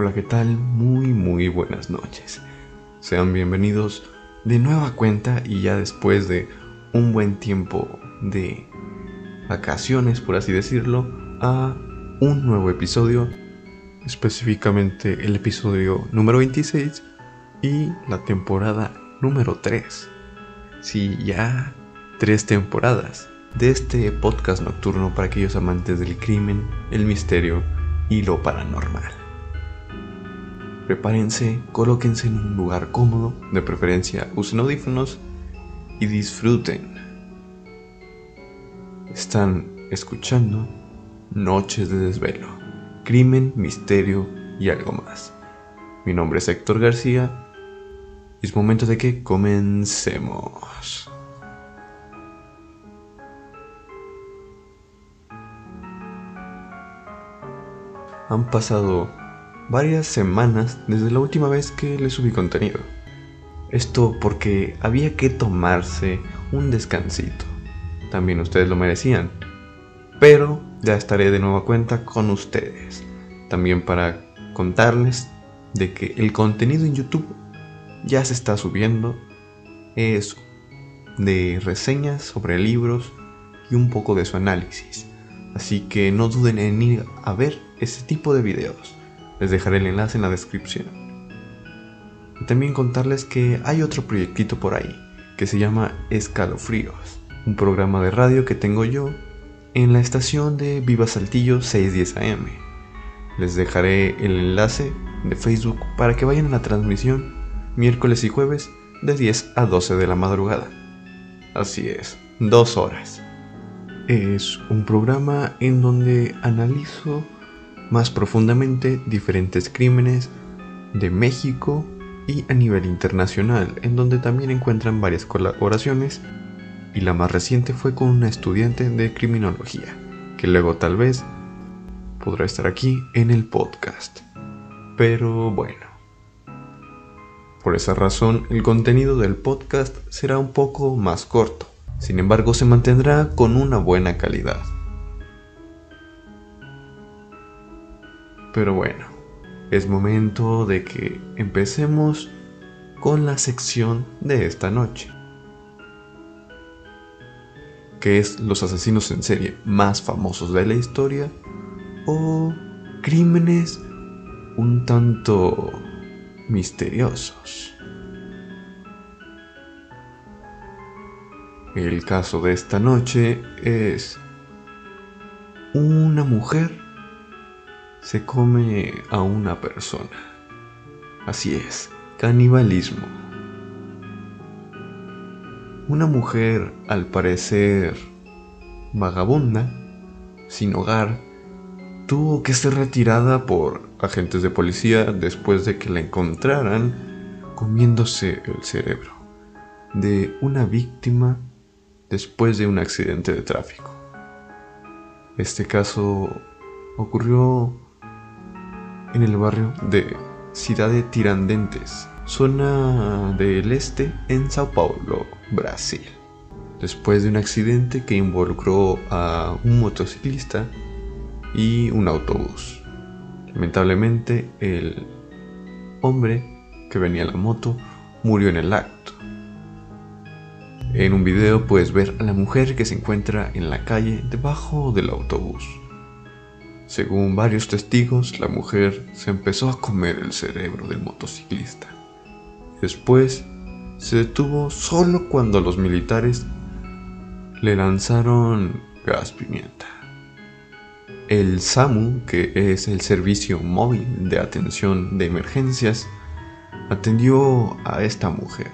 Hola, ¿qué tal? Muy, muy buenas noches. Sean bienvenidos de nueva cuenta y ya después de un buen tiempo de vacaciones, por así decirlo, a un nuevo episodio, específicamente el episodio número 26 y la temporada número 3. Sí, ya tres temporadas de este podcast nocturno para aquellos amantes del crimen, el misterio y lo paranormal. Prepárense, colóquense en un lugar cómodo, de preferencia usen audífonos y disfruten. Están escuchando Noches de Desvelo, Crimen, Misterio y algo más. Mi nombre es Héctor García y es momento de que comencemos. Han pasado varias semanas desde la última vez que les subí contenido. Esto porque había que tomarse un descansito. También ustedes lo merecían. Pero ya estaré de nueva cuenta con ustedes. También para contarles de que el contenido en YouTube ya se está subiendo. Es de reseñas sobre libros y un poco de su análisis. Así que no duden en ir a ver ese tipo de videos. Les dejaré el enlace en la descripción. Y también contarles que hay otro proyectito por ahí que se llama Escalofríos, un programa de radio que tengo yo en la estación de Viva Saltillo 610 AM. Les dejaré el enlace de Facebook para que vayan a la transmisión miércoles y jueves de 10 a 12 de la madrugada. Así es, dos horas. Es un programa en donde analizo más profundamente diferentes crímenes de México y a nivel internacional, en donde también encuentran varias colaboraciones y la más reciente fue con una estudiante de criminología, que luego tal vez podrá estar aquí en el podcast. Pero bueno, por esa razón el contenido del podcast será un poco más corto, sin embargo se mantendrá con una buena calidad. Pero bueno, es momento de que empecemos con la sección de esta noche, que es los asesinos en serie más famosos de la historia o crímenes un tanto misteriosos. El caso de esta noche es una mujer se come a una persona. Así es, canibalismo. Una mujer, al parecer vagabunda, sin hogar, tuvo que ser retirada por agentes de policía después de que la encontraran comiéndose el cerebro de una víctima después de un accidente de tráfico. Este caso ocurrió en el barrio de Ciudad de Tirandentes, zona del este en Sao Paulo, Brasil. Después de un accidente que involucró a un motociclista y un autobús. Lamentablemente el hombre que venía en la moto murió en el acto. En un video puedes ver a la mujer que se encuentra en la calle debajo del autobús. Según varios testigos, la mujer se empezó a comer el cerebro del motociclista. Después se detuvo solo cuando los militares le lanzaron gas pimienta. El SAMU, que es el Servicio Móvil de Atención de Emergencias, atendió a esta mujer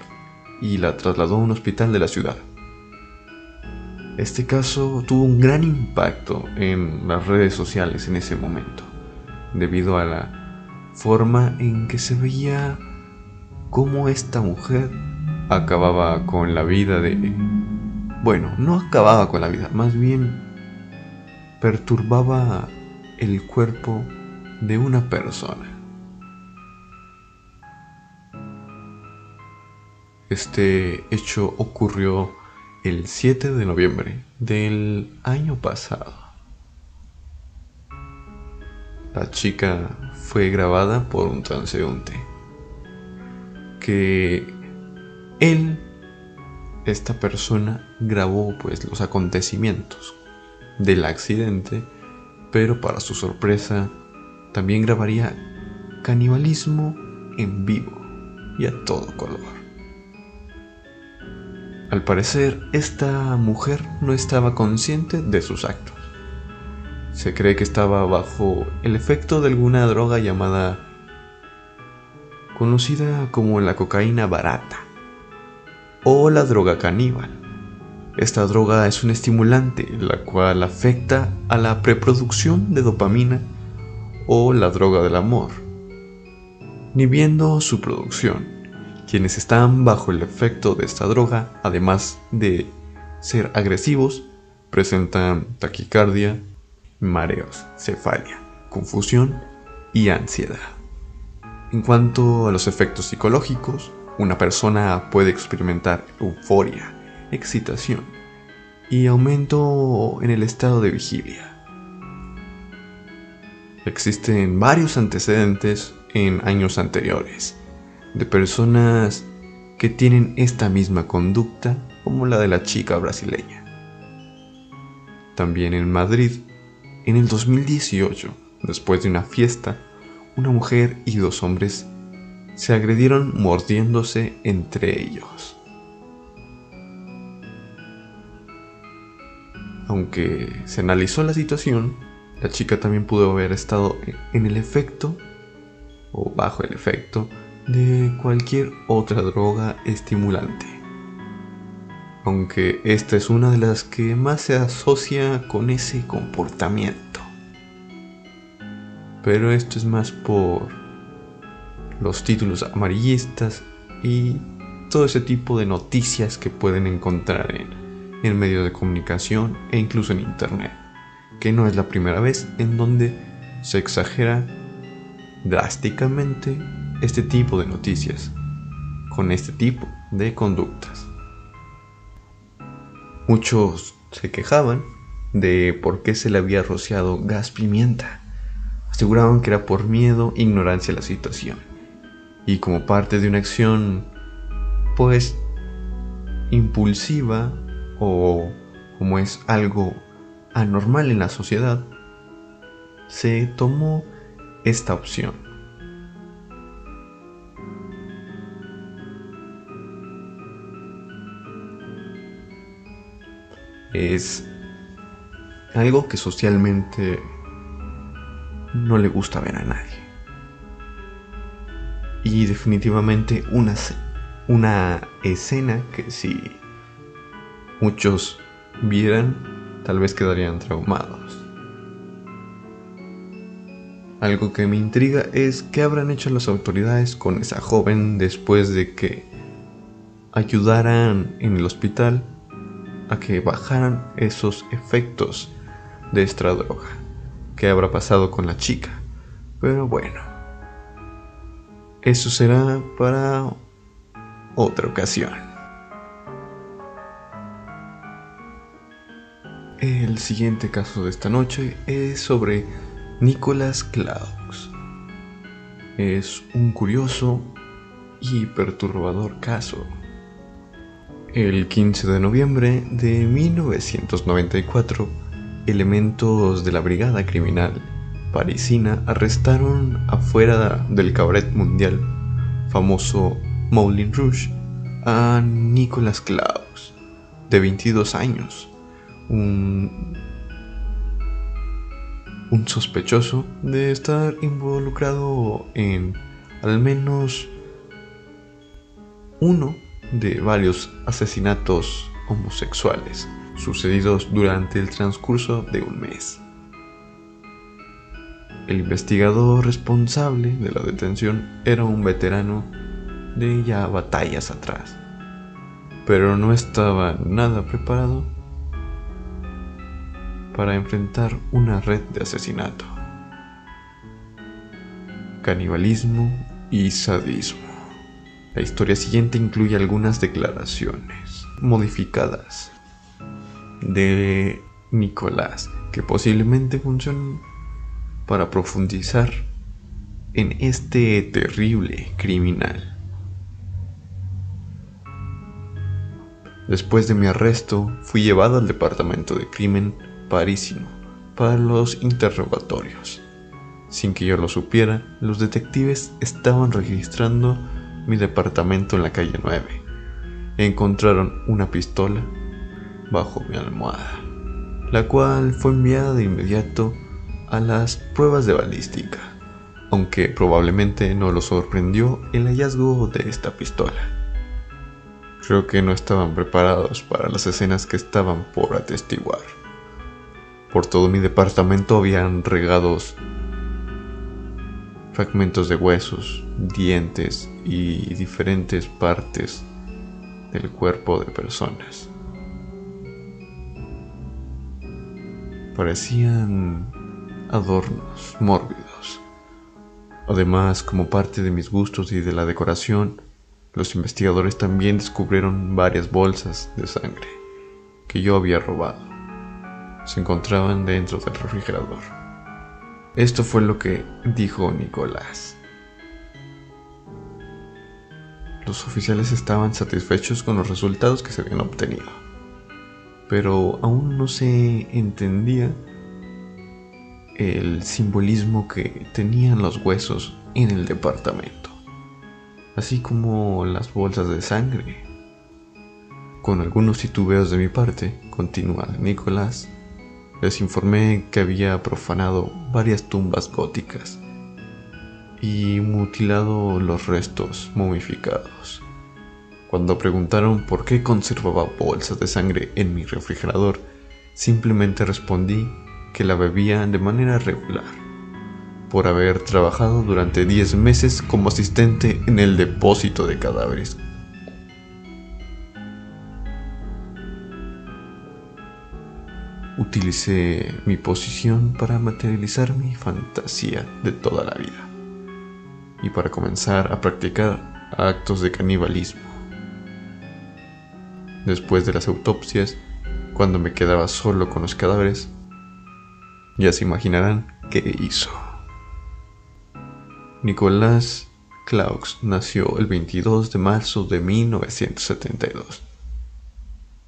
y la trasladó a un hospital de la ciudad. Este caso tuvo un gran impacto en las redes sociales en ese momento, debido a la forma en que se veía cómo esta mujer acababa con la vida de... Bueno, no acababa con la vida, más bien perturbaba el cuerpo de una persona. Este hecho ocurrió el 7 de noviembre del año pasado. la chica fue grabada por un transeúnte. Que él, esta persona, grabó pues los acontecimientos del accidente, pero para su sorpresa también grabaría canibalismo en vivo y a todo color. Al parecer, esta mujer no estaba consciente de sus actos. Se cree que estaba bajo el efecto de alguna droga llamada conocida como la cocaína barata o la droga caníbal. Esta droga es un estimulante, la cual afecta a la preproducción de dopamina o la droga del amor, ni viendo su producción. Quienes están bajo el efecto de esta droga, además de ser agresivos, presentan taquicardia, mareos, cefalia, confusión y ansiedad. En cuanto a los efectos psicológicos, una persona puede experimentar euforia, excitación y aumento en el estado de vigilia. Existen varios antecedentes en años anteriores de personas que tienen esta misma conducta como la de la chica brasileña. También en Madrid, en el 2018, después de una fiesta, una mujer y dos hombres se agredieron mordiéndose entre ellos. Aunque se analizó la situación, la chica también pudo haber estado en el efecto o bajo el efecto de cualquier otra droga estimulante. Aunque esta es una de las que más se asocia con ese comportamiento. Pero esto es más por los títulos amarillistas y todo ese tipo de noticias que pueden encontrar en, en medios de comunicación e incluso en internet. Que no es la primera vez en donde se exagera drásticamente este tipo de noticias, con este tipo de conductas. Muchos se quejaban de por qué se le había rociado gas pimienta. Aseguraban que era por miedo e ignorancia a la situación. Y como parte de una acción, pues, impulsiva o como es algo anormal en la sociedad, se tomó esta opción. Es algo que socialmente no le gusta ver a nadie. Y definitivamente una, una escena que si muchos vieran, tal vez quedarían traumados. Algo que me intriga es qué habrán hecho las autoridades con esa joven después de que ayudaran en el hospital que bajaran esos efectos de esta droga. ¿Qué habrá pasado con la chica? Pero bueno, eso será para otra ocasión. El siguiente caso de esta noche es sobre Nicholas Claus. Es un curioso y perturbador caso el 15 de noviembre de 1994, elementos de la Brigada Criminal parisina arrestaron afuera del cabaret mundial famoso Moulin Rouge a Nicolas Klaus, de 22 años, un, un sospechoso de estar involucrado en al menos uno de varios asesinatos homosexuales sucedidos durante el transcurso de un mes. El investigador responsable de la detención era un veterano de ya batallas atrás, pero no estaba nada preparado para enfrentar una red de asesinato, canibalismo y sadismo. La historia siguiente incluye algunas declaraciones modificadas de Nicolás que posiblemente funcionen para profundizar en este terrible criminal. Después de mi arresto, fui llevado al departamento de crimen parisino para los interrogatorios. Sin que yo lo supiera, los detectives estaban registrando mi departamento en la calle 9. Encontraron una pistola bajo mi almohada, la cual fue enviada de inmediato a las pruebas de balística, aunque probablemente no lo sorprendió el hallazgo de esta pistola. Creo que no estaban preparados para las escenas que estaban por atestiguar. Por todo mi departamento habían regados fragmentos de huesos, dientes y diferentes partes del cuerpo de personas. Parecían adornos mórbidos. Además, como parte de mis gustos y de la decoración, los investigadores también descubrieron varias bolsas de sangre que yo había robado. Se encontraban dentro del refrigerador. Esto fue lo que dijo Nicolás. Los oficiales estaban satisfechos con los resultados que se habían obtenido, pero aún no se entendía el simbolismo que tenían los huesos en el departamento así como las bolsas de sangre. Con algunos titubeos de mi parte, continúa Nicolás, les informé que había profanado varias tumbas góticas y mutilado los restos momificados. Cuando preguntaron por qué conservaba bolsas de sangre en mi refrigerador, simplemente respondí que la bebía de manera regular por haber trabajado durante 10 meses como asistente en el depósito de cadáveres. Utilicé mi posición para materializar mi fantasía de toda la vida y para comenzar a practicar actos de canibalismo. Después de las autopsias, cuando me quedaba solo con los cadáveres, ya se imaginarán qué hizo. Nicolás Claux nació el 22 de marzo de 1972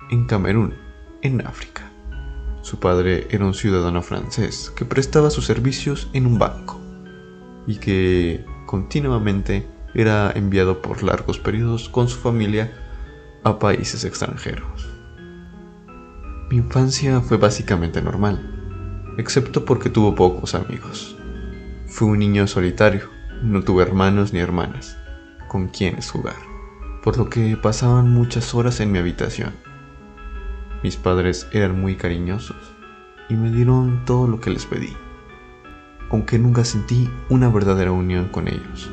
en Camerún, en África. Su padre era un ciudadano francés que prestaba sus servicios en un banco y que continuamente era enviado por largos periodos con su familia a países extranjeros. Mi infancia fue básicamente normal, excepto porque tuvo pocos amigos. Fue un niño solitario, no tuve hermanos ni hermanas con quienes jugar, por lo que pasaban muchas horas en mi habitación. Mis padres eran muy cariñosos y me dieron todo lo que les pedí, aunque nunca sentí una verdadera unión con ellos.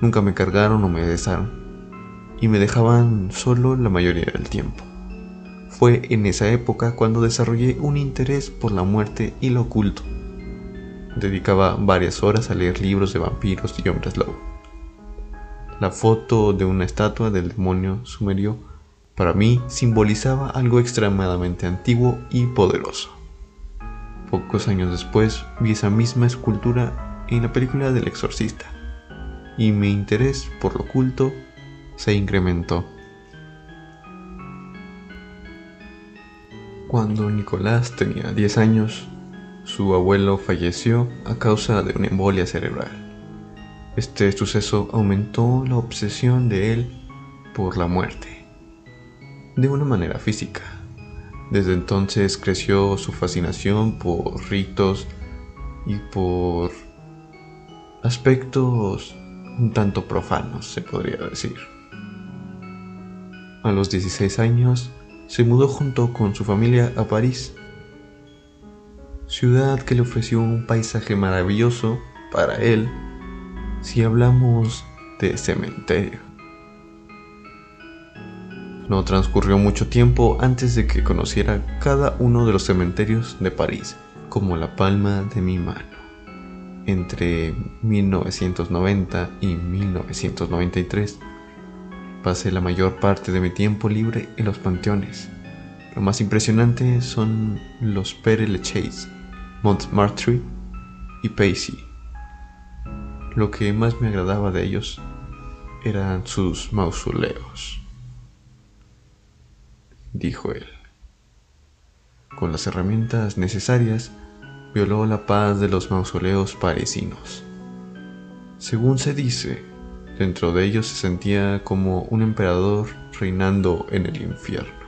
Nunca me cargaron o me besaron y me dejaban solo la mayoría del tiempo. Fue en esa época cuando desarrollé un interés por la muerte y lo oculto dedicaba varias horas a leer libros de vampiros y hombres lobo. La foto de una estatua del demonio sumerio para mí simbolizaba algo extremadamente antiguo y poderoso. Pocos años después vi esa misma escultura en la película del exorcista y mi interés por lo oculto se incrementó. Cuando Nicolás tenía 10 años, su abuelo falleció a causa de una embolia cerebral. Este suceso aumentó la obsesión de él por la muerte, de una manera física. Desde entonces creció su fascinación por ritos y por aspectos un tanto profanos, se podría decir. A los 16 años se mudó junto con su familia a París ciudad que le ofreció un paisaje maravilloso para él si hablamos de cementerio. No transcurrió mucho tiempo antes de que conociera cada uno de los cementerios de París como la palma de mi mano. Entre 1990 y 1993 pasé la mayor parte de mi tiempo libre en los panteones. Lo más impresionante son los Père Lachaise, Montmartre y Pacey. Lo que más me agradaba de ellos eran sus mausoleos, dijo él. Con las herramientas necesarias, violó la paz de los mausoleos parisinos. Según se dice, dentro de ellos se sentía como un emperador reinando en el infierno.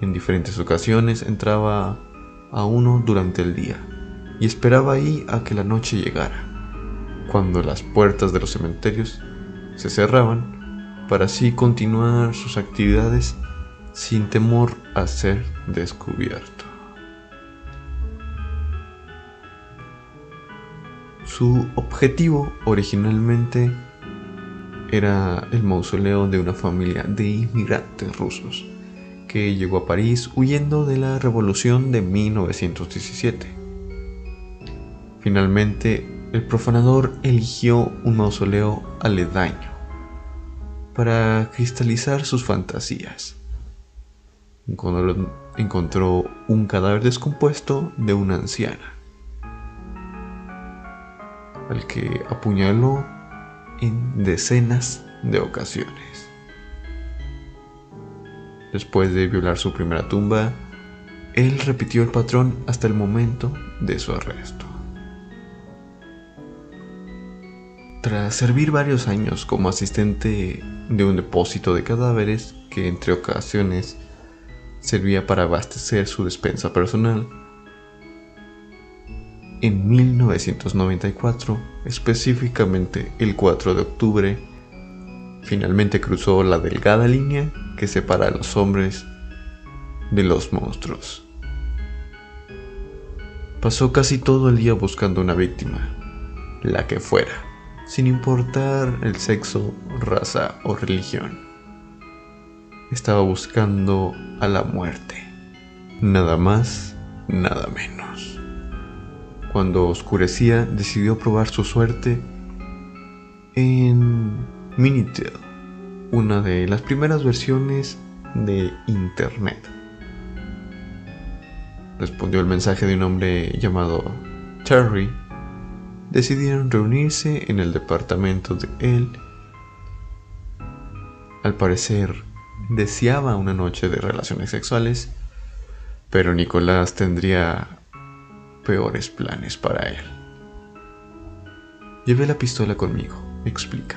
En diferentes ocasiones entraba a uno durante el día y esperaba ahí a que la noche llegara, cuando las puertas de los cementerios se cerraban para así continuar sus actividades sin temor a ser descubierto. Su objetivo originalmente era el mausoleo de una familia de inmigrantes rusos que llegó a París huyendo de la revolución de 1917. Finalmente, el profanador eligió un mausoleo aledaño para cristalizar sus fantasías. Encontró, un cadáver descompuesto de una anciana, al que apuñaló en decenas de ocasiones. Después de violar su primera tumba, él repitió el patrón hasta el momento de su arresto. Tras servir varios años como asistente de un depósito de cadáveres que entre ocasiones servía para abastecer su despensa personal, en 1994, específicamente el 4 de octubre, finalmente cruzó la delgada línea que separa a los hombres de los monstruos. Pasó casi todo el día buscando una víctima, la que fuera, sin importar el sexo, raza o religión. Estaba buscando a la muerte, nada más, nada menos. Cuando oscurecía, decidió probar su suerte en Minitel, una de las primeras versiones de Internet. Respondió el mensaje de un hombre llamado Terry. Decidieron reunirse en el departamento de él. Al parecer, deseaba una noche de relaciones sexuales, pero Nicolás tendría peores planes para él. Llevé la pistola conmigo, explica.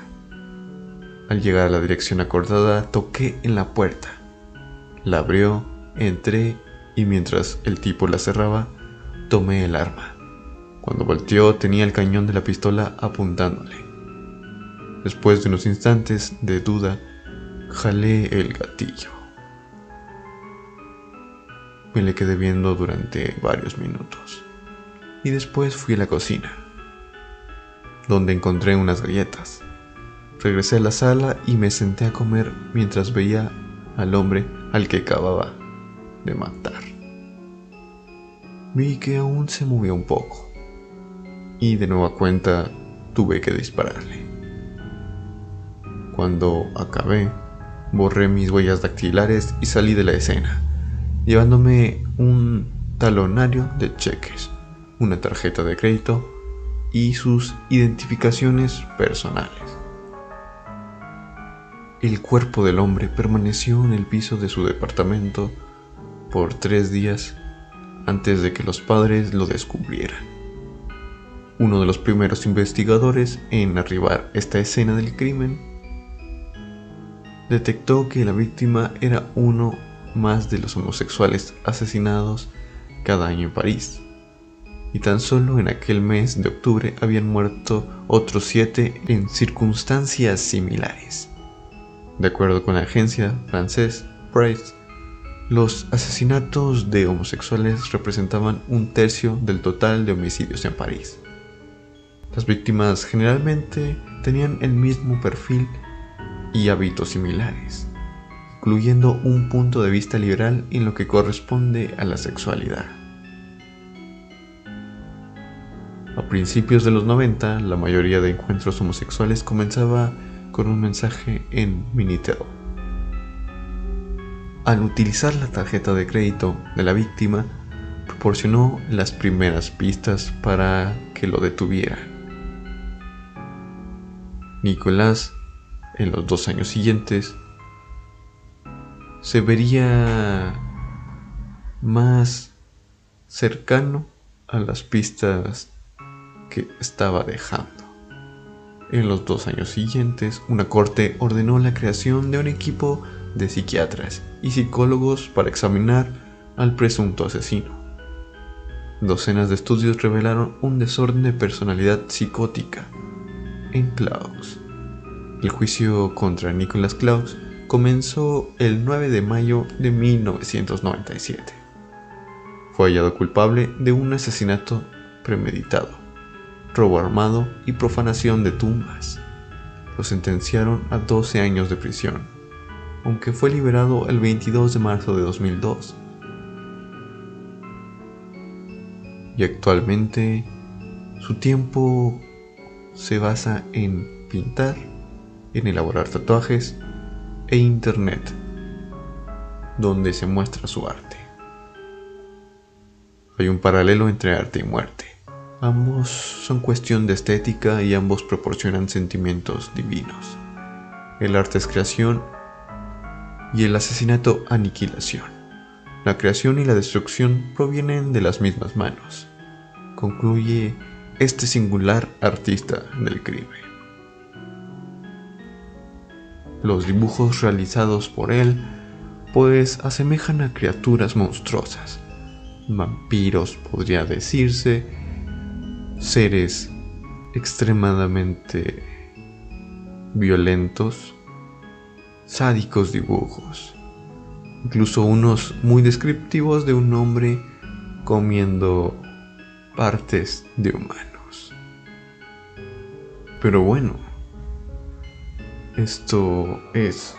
Al llegar a la dirección acordada, toqué en la puerta. La abrió, entré y mientras el tipo la cerraba, tomé el arma. Cuando volteó tenía el cañón de la pistola apuntándole. Después de unos instantes de duda, jalé el gatillo. Me le quedé viendo durante varios minutos y después fui a la cocina, donde encontré unas galletas. Regresé a la sala y me senté a comer mientras veía al hombre al que acababa de matar. Vi que aún se movía un poco y de nueva cuenta tuve que dispararle. Cuando acabé, borré mis huellas dactilares y salí de la escena, llevándome un talonario de cheques una tarjeta de crédito y sus identificaciones personales. El cuerpo del hombre permaneció en el piso de su departamento por tres días antes de que los padres lo descubrieran. Uno de los primeros investigadores en arribar a esta escena del crimen detectó que la víctima era uno más de los homosexuales asesinados cada año en París y tan solo en aquel mes de octubre habían muerto otros siete en circunstancias similares. De acuerdo con la agencia francés Price, los asesinatos de homosexuales representaban un tercio del total de homicidios en París. Las víctimas generalmente tenían el mismo perfil y hábitos similares, incluyendo un punto de vista liberal en lo que corresponde a la sexualidad. A principios de los 90, la mayoría de encuentros homosexuales comenzaba con un mensaje en Minitel. Al utilizar la tarjeta de crédito de la víctima, proporcionó las primeras pistas para que lo detuviera. Nicolás, en los dos años siguientes, se vería más cercano a las pistas que estaba dejando. En los dos años siguientes, una corte ordenó la creación de un equipo de psiquiatras y psicólogos para examinar al presunto asesino. Docenas de estudios revelaron un desorden de personalidad psicótica en Klaus. El juicio contra Nicholas Klaus comenzó el 9 de mayo de 1997. Fue hallado culpable de un asesinato premeditado, robo armado y profanación de tumbas. Lo sentenciaron a 12 años de prisión, aunque fue liberado el 22 de marzo de 2002. Y actualmente su tiempo se basa en pintar, en elaborar tatuajes e Internet, donde se muestra su arte. Hay un paralelo entre arte y muerte. Ambos son cuestión de estética y ambos proporcionan sentimientos divinos. El arte es creación y el asesinato aniquilación. La creación y la destrucción provienen de las mismas manos, concluye este singular artista del crimen. Los dibujos realizados por él pues asemejan a criaturas monstruosas, vampiros podría decirse, seres extremadamente violentos, sádicos dibujos, incluso unos muy descriptivos de un hombre comiendo partes de humanos. Pero bueno, esto es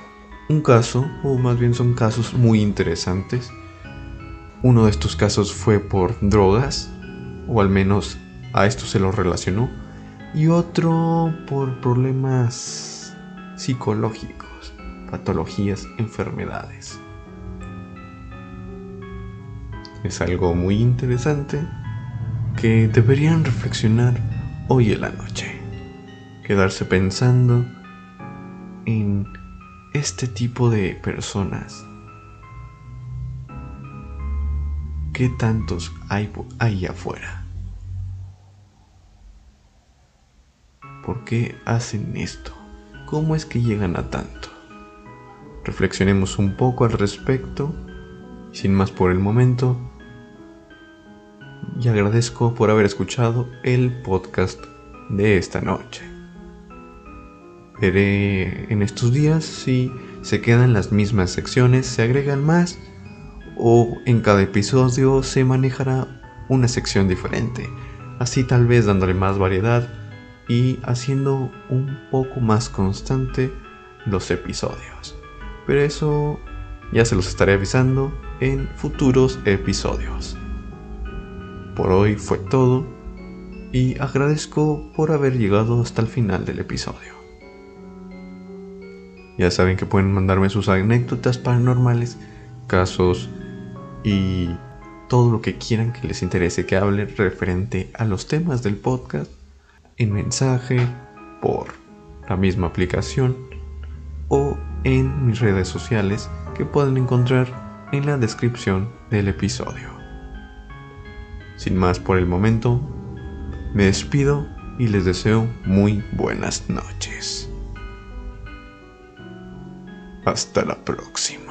un caso, o más bien son casos muy interesantes. Uno de estos casos fue por drogas, o al menos a esto se lo relacionó, y otro por problemas psicológicos, patologías, enfermedades. Es algo muy interesante que deberían reflexionar hoy en la noche, quedarse pensando en este tipo de personas? ¿Qué tantos hay ahí afuera? ¿Por qué hacen esto? ¿Cómo es que llegan a tanto? Reflexionemos un poco al respecto. Sin más por el momento, y agradezco por haber escuchado el podcast de esta noche. Veré en estos días si se quedan las mismas secciones, se agregan más o en cada episodio se manejará una sección diferente. Así tal vez dándole más variedad y haciendo un poco más constante los episodios. Pero eso ya se los estaré avisando en futuros episodios. Por hoy fue todo y agradezco por haber llegado hasta el final del episodio. Ya saben que pueden mandarme sus anécdotas paranormales, casos y todo lo que quieran que les interese que hable referente a los temas del podcast en mensaje, por la misma aplicación o en mis redes sociales que pueden encontrar en la descripción del episodio. Sin más por el momento, me despido y les deseo muy buenas noches. Hasta la próxima.